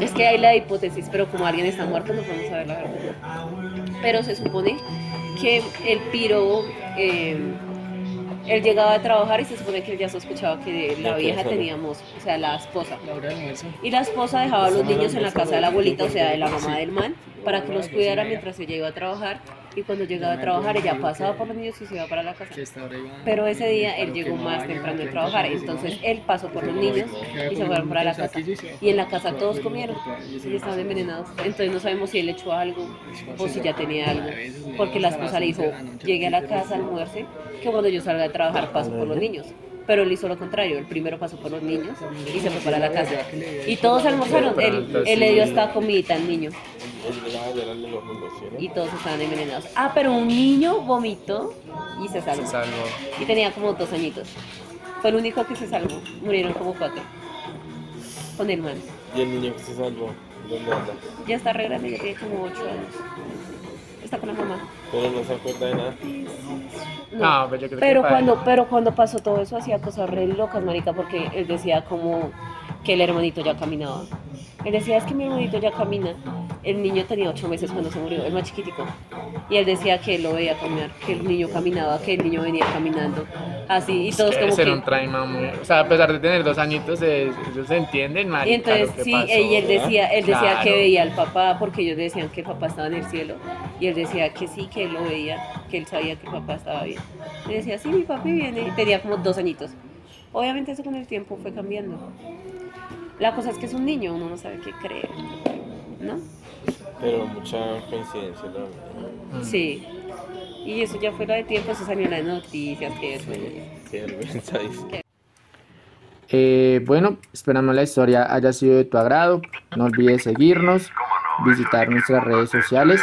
Es que hay la hipótesis, pero como alguien está muerto no podemos saber la verdad. Pero se supone que el piro, eh, él llegaba a trabajar y se supone que él ya sospechaba que la vieja teníamos, o sea, la esposa. Y la esposa dejaba a los niños en la casa de la abuelita, o sea, de la mamá del man, para que los cuidara mientras ella iba a trabajar y cuando llegaba a trabajar ella pasaba por los niños y se iba para la casa. Pero ese día él llegó más temprano de trabajar, entonces él pasó por los niños y se fueron para la casa. Y en la casa todos comieron. y estaban envenenados. Entonces no sabemos si él echó algo o si ya tenía algo, porque la esposa le dijo, llegué a la casa al almuerce, que cuando yo salga de trabajar paso por los niños pero él hizo lo contrario, el primero pasó por los niños y se fue para la casa. Y todos almorzaron, él, él le dio esta comidita al niño. Y todos estaban envenenados. Ah, pero un niño vomitó y se salvó. Y tenía como dos añitos. Fue el único que se salvó. Murieron como cuatro. Con el man. ¿Y el niño que se salvó? ¿Dónde anda? Ya está re grande, ya tiene como ocho años. Está con la mamá. Pero no se acuerda de nada. No, pero, yo creo pero que cuando, pero cuando pasó todo eso hacía cosas re locas, marica, porque él decía como que el hermanito ya caminaba. Él decía, es que mi hermanito ya camina el niño tenía ocho meses cuando se murió, el más chiquitico. Y él decía que él lo veía caminar, que el niño caminaba, que el niño venía caminando. Así, y todos como que... un trauma muy... O sea, a pesar de tener dos añitos, ellos se entienden, Y entonces, sí, y él decía, él decía que veía al papá, porque ellos decían que el papá estaba en el cielo. Y él decía que sí, que él lo veía, que él sabía que el papá estaba bien. Y decía, sí, mi papi viene. Y tenía como dos añitos. Obviamente eso con el tiempo fue cambiando. La cosa es que es un niño, uno no sabe qué creer, ¿no? Pero mucha coincidencia también. Mm. Sí. Y eso ya fuera de tiempo, eso salió en las noticias, que eso. Qué vergüenza eh, bueno, esperamos la historia haya sido de tu agrado. No olvides seguirnos, visitar nuestras redes sociales